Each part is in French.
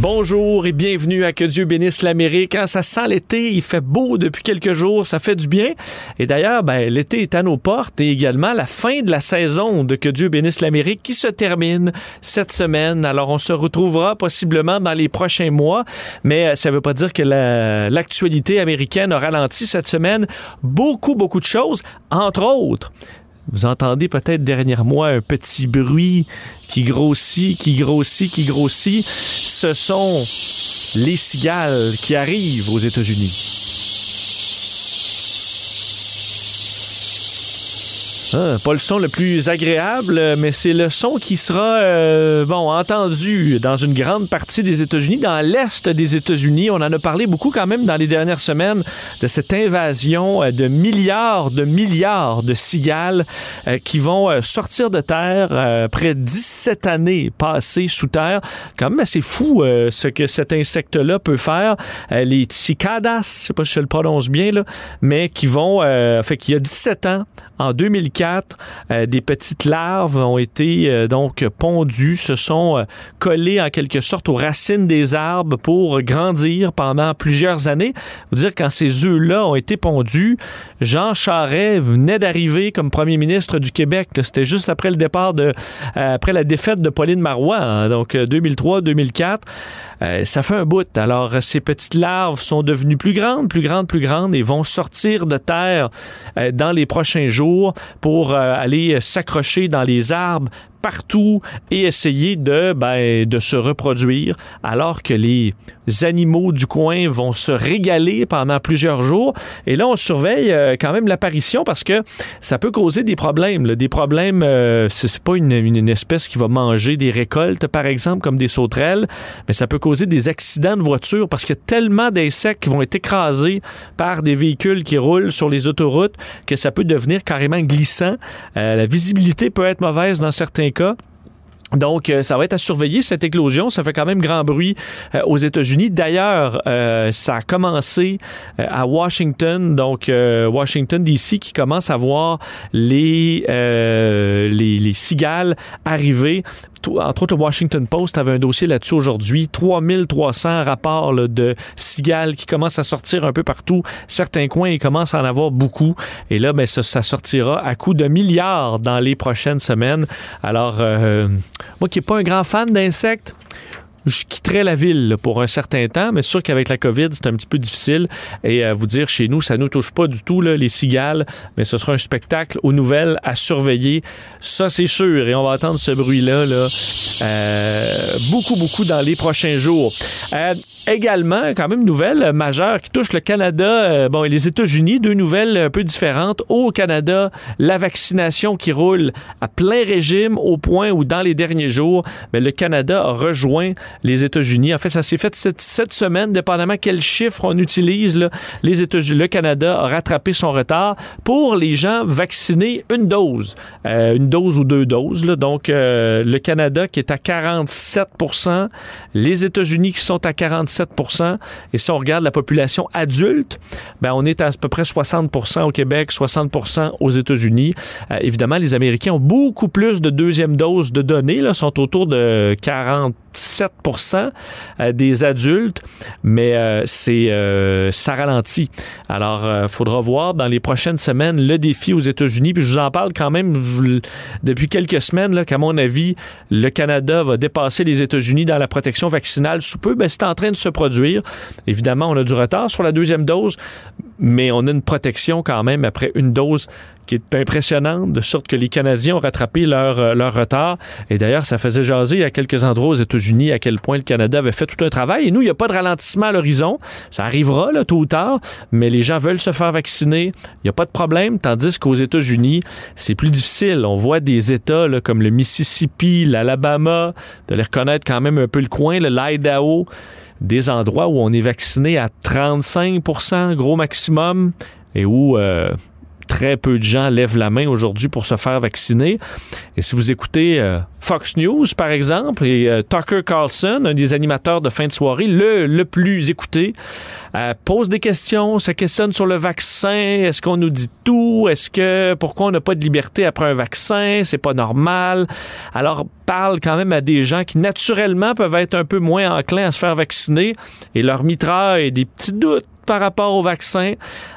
Bonjour et bienvenue à Que Dieu bénisse l'Amérique. Quand ça sent l'été, il fait beau depuis quelques jours, ça fait du bien. Et d'ailleurs, ben, l'été est à nos portes et également la fin de la saison de Que Dieu bénisse l'Amérique qui se termine cette semaine. Alors on se retrouvera possiblement dans les prochains mois, mais euh, ça ne veut pas dire que la- l'actualité américaine a ralenti cette semaine. Beaucoup, beaucoup de choses, entre autres. Vous entendez peut-être derrière moi un petit bruit qui grossit, qui grossit, qui grossit. Ce sont les cigales qui arrivent aux États-Unis. Ah, pas le son le plus agréable, mais c'est le son qui sera euh, bon entendu dans une grande partie des États-Unis, dans l'est des États-Unis. On en a parlé beaucoup quand même dans les dernières semaines de cette invasion euh, de milliards de milliards de cigales euh, qui vont sortir de terre après 17 années passées sous terre. Quand même assez fou ce que cet insecte-là peut faire. Les cicadas, je sais pas si je le prononce bien là, mais qui vont, fait qu'il y a 17 ans, en 2004, euh, des petites larves ont été euh, donc pondues, se sont euh, collées en quelque sorte aux racines des arbres pour grandir pendant plusieurs années. Vous dire quand ces œufs-là ont été pondus, Jean Charest venait d'arriver comme premier ministre du Québec. C'était juste après le départ de, la défaite de Pauline Marois, hein, donc 2003-2004. Euh, ça fait un bout. Alors, ces petites larves sont devenues plus grandes, plus grandes, plus grandes et vont sortir de terre euh, dans les prochains jours pour euh, aller s'accrocher dans les arbres partout et essayer de, ben, de se reproduire alors que les animaux du coin vont se régaler pendant plusieurs jours. Et là, on surveille euh, quand même l'apparition parce que ça peut causer des problèmes. Des problèmes, euh, c'est pas une, une- une espèce qui va manger des récoltes, par exemple, comme des sauterelles, mais ça peut causer des accidents de voiture parce qu'il y a tellement d'insectes qui vont être écrasés par des véhicules qui roulent sur les autoroutes que ça peut devenir carrément glissant. Euh, la visibilité peut être mauvaise dans certains Donc, euh, ça va être à surveiller cette éclosion. Ça fait quand même grand bruit euh, aux États-Unis. D'ailleurs, euh, ça a commencé à Washington, donc Washington DC, qui commence à voir les, les cigales arriver. Entre autres, le Washington Post avait un dossier là-dessus aujourd'hui. 3300 rapports de cigales qui commencent à sortir un peu partout. Certains coins, ils commencent à en avoir beaucoup. Et là, ben, ça, sortira à coût de milliards dans les prochaines semaines. Alors, euh, moi qui n'ai pas un grand fan d'insectes, je quitterais la ville pour un certain temps, mais sûr qu'avec la COVID, c'est un petit peu difficile. Et à vous dire, chez nous, ça nous touche pas du tout, les cigales, mais ce sera un spectacle aux nouvelles à surveiller. Ça, c'est sûr. Et on va entendre ce bruit-là là, euh, beaucoup, beaucoup dans les prochains jours. Euh, également, quand même, nouvelle majeure qui touche le Canada euh, bon, et les États-Unis. Deux nouvelles un peu différentes. Au Canada, la vaccination qui roule à plein régime au point où, dans les derniers jours, ben, le Canada a rejoint les États-Unis. En fait, ça s'est fait cette, semaine, dépendamment quel chiffre on utilise. là, les États-Unis, le Canada a rattrapé son retard pour les gens vaccinés une dose, Euh, une dose ou deux doses. là. Donc, euh, le Canada qui est à 47% les États-Unis qui sont à 47% et si on regarde la population adulte, ben, on est à, peu près 60% au Québec, 60% aux États-Unis. Euh, évidemment, les Américains ont beaucoup plus de deuxième doses de données, là, sont autour de 47 euh, des adultes, mais euh, c'est euh, ça ralentit. Alors, il faudra voir dans les prochaines semaines le défi aux États-Unis. Puis je vous en parle quand même depuis quelques semaines qu'à mon avis, le Canada va dépasser les États-Unis dans la protection vaccinale sous peu. Ben, c'est en train de se produire. Évidemment, on a du retard sur la deuxième dose, mais on a une protection quand même après une dose qui est impressionnante, de sorte que les Canadiens ont rattrapé leur, euh, leur retard. Et d'ailleurs, ça faisait jaser à quelques endroits aux États-Unis à quel point le Canada avait fait tout un travail. Et nous, il n'y a pas de ralentissement à l'horizon. Ça arrivera, là, tôt ou tard, mais les gens veulent se faire vacciner. Il n'y a pas de problème, tandis qu'aux États-Unis, c'est plus difficile. On voit des États là, comme le Mississippi, l'Alabama, de les reconnaître quand même un peu le coin, l'Idaho, des endroits où on est vacciné à 35% gros maximum, et où... euh, très peu de gens lèvent la main aujourd'hui pour se faire vacciner. Et si vous écoutez euh, Fox News, par exemple, et euh, Tucker Carlson, un des animateurs de fin de soirée, le, plus écouté, euh, pose des questions, se questionne sur le vaccin. Est-ce qu'on nous dit tout? Est-ce que pourquoi on n'a pas de liberté après un vaccin? C'est pas normal? Alors, parle quand même à des gens qui naturellement peuvent être un peu moins enclins à se faire vacciner et leur mitraille des petits doutes par rapport au vaccin,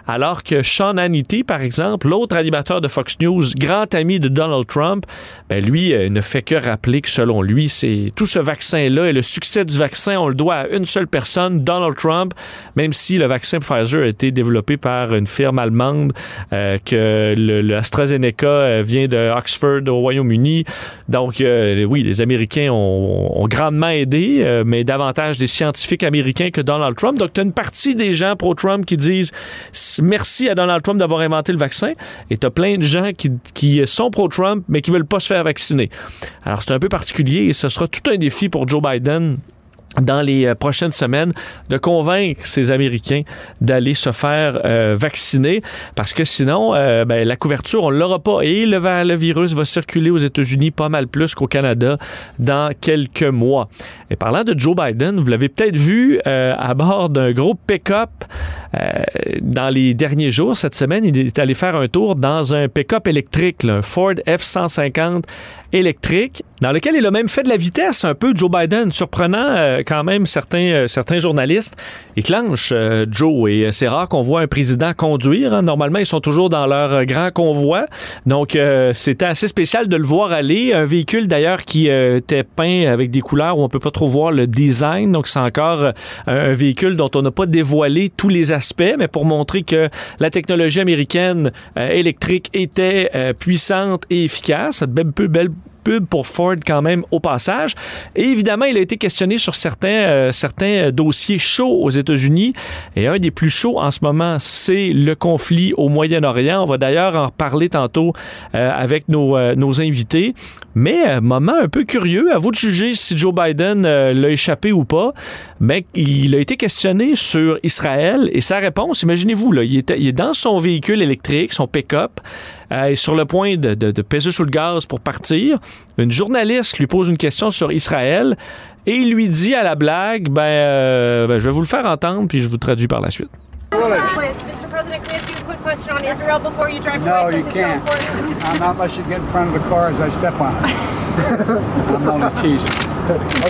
alors que Sean Hannity, par exemple, l'autre animateur de Fox News, grand ami de Donald Trump, ben lui euh, ne fait que rappeler que selon lui, c'est tout ce vaccin-là et le succès du vaccin, on le doit à une seule personne, Donald Trump, même si le vaccin Pfizer a été développé par une firme allemande, euh, que l'AstraZeneca euh, vient de Oxford au Royaume-Uni. Donc, oui, les Américains ont, ont grandement aidé, mais davantage des scientifiques américains que Donald Trump. Donc, tu as une partie des gens pro-Trump qui disent merci à Donald Trump d'avoir inventé le vaccin. Et tu as plein de gens qui, qui sont pro-Trump, mais qui veulent pas se faire vacciner. Alors, c'est un peu particulier et ce sera tout un défi pour Joe Biden dans les euh, prochaines semaines de convaincre ces Américains d'aller se faire euh, vacciner parce que sinon euh, ben, la couverture on l'aura pas et le, virus va circuler aux États-Unis pas mal plus qu'au Canada dans quelques mois. Et parlant de Joe Biden, vous l'avez peut-être vu à bord d'un gros pick-up dans les derniers jours cette semaine, il est allé faire un tour dans un pick-up électrique, là, un Ford F150 électrique, dans lequel il a même fait de la vitesse un peu, Joe Biden, surprenant euh, quand même certains, euh, certains journalistes. Il clenche euh, Joe et c'est rare qu'on voit un président conduire. Hein. Normalement, ils sont toujours dans leur grand convoi. Donc, c'était assez spécial de le voir aller. Un véhicule d'ailleurs qui était peint avec des couleurs où on peut pas trop voir le design. Donc, c'est encore un véhicule dont on n'a pas dévoilé tous les aspects, mais pour montrer que la technologie américaine électrique était puissante et efficace. Belle pour Ford quand même au passage. Et évidemment, il a été questionné sur certains, euh, certains dossiers chauds aux États-Unis. Et un des plus chauds en ce moment, c'est le conflit au Moyen-Orient. On va d'ailleurs en reparler tantôt euh, avec nos, euh, nos invités. Mais moment un peu curieux, à vous de juger si Joe Biden l'a échappé ou pas. Mais il a été questionné sur Israël et sa réponse, imaginez-vous, là, il, il est dans son véhicule électrique, son pick-up. Euh, est sur le point de, de, de, peser sous le gaz pour partir. Une journaliste lui pose une question sur Israël et il lui dit à la blague, ben, euh, ben je vais vous le faire entendre puis je vous traduis par la suite. Mr. President, can I ask you a quick question on Israel before you drive away? No, you can't. I'm not unless you get in front of the car as I step on it. I'm only teasing.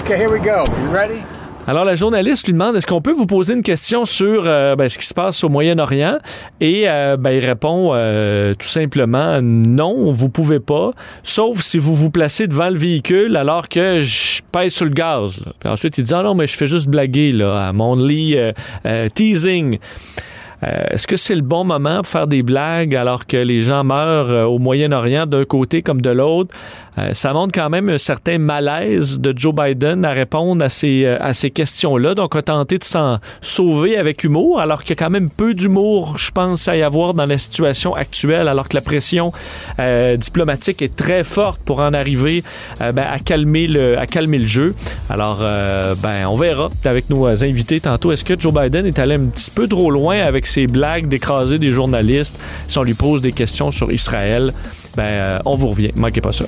Okay, here we go. You ready? Alors, la journaliste lui demande est-ce qu'on peut vous poser une question sur euh, ben, ce qui se passe au Moyen-Orient? Et euh, ben, il répond euh, tout simplement non, vous pouvez pas, sauf si vous vous placez devant le véhicule alors que je pèse sur le gaz. Puis ensuite, il dit ah non, mais je fais juste blaguer là, à mon lit teasing. Est-ce que c'est le bon moment pour faire des blagues alors que les gens meurent au Moyen-Orient d'un côté comme de l'autre? Euh, ça montre quand même un certain malaise de Joe Biden à répondre à ces, euh, ces questions-là. Donc, a tenté de s'en sauver avec humour, alors qu'il y a quand même peu d'humour, je pense, à y avoir dans la situation actuelle, alors que la pression euh, diplomatique est très forte pour en arriver ben, à, calmer le, à calmer le jeu. Alors, ben, on verra avec nos invités tantôt. Est-ce que Joe Biden est allé un petit peu trop loin avec ses blagues d'écraser des journalistes si on lui pose des questions sur Israël? Ben, on vous revient. Manquez pas ça.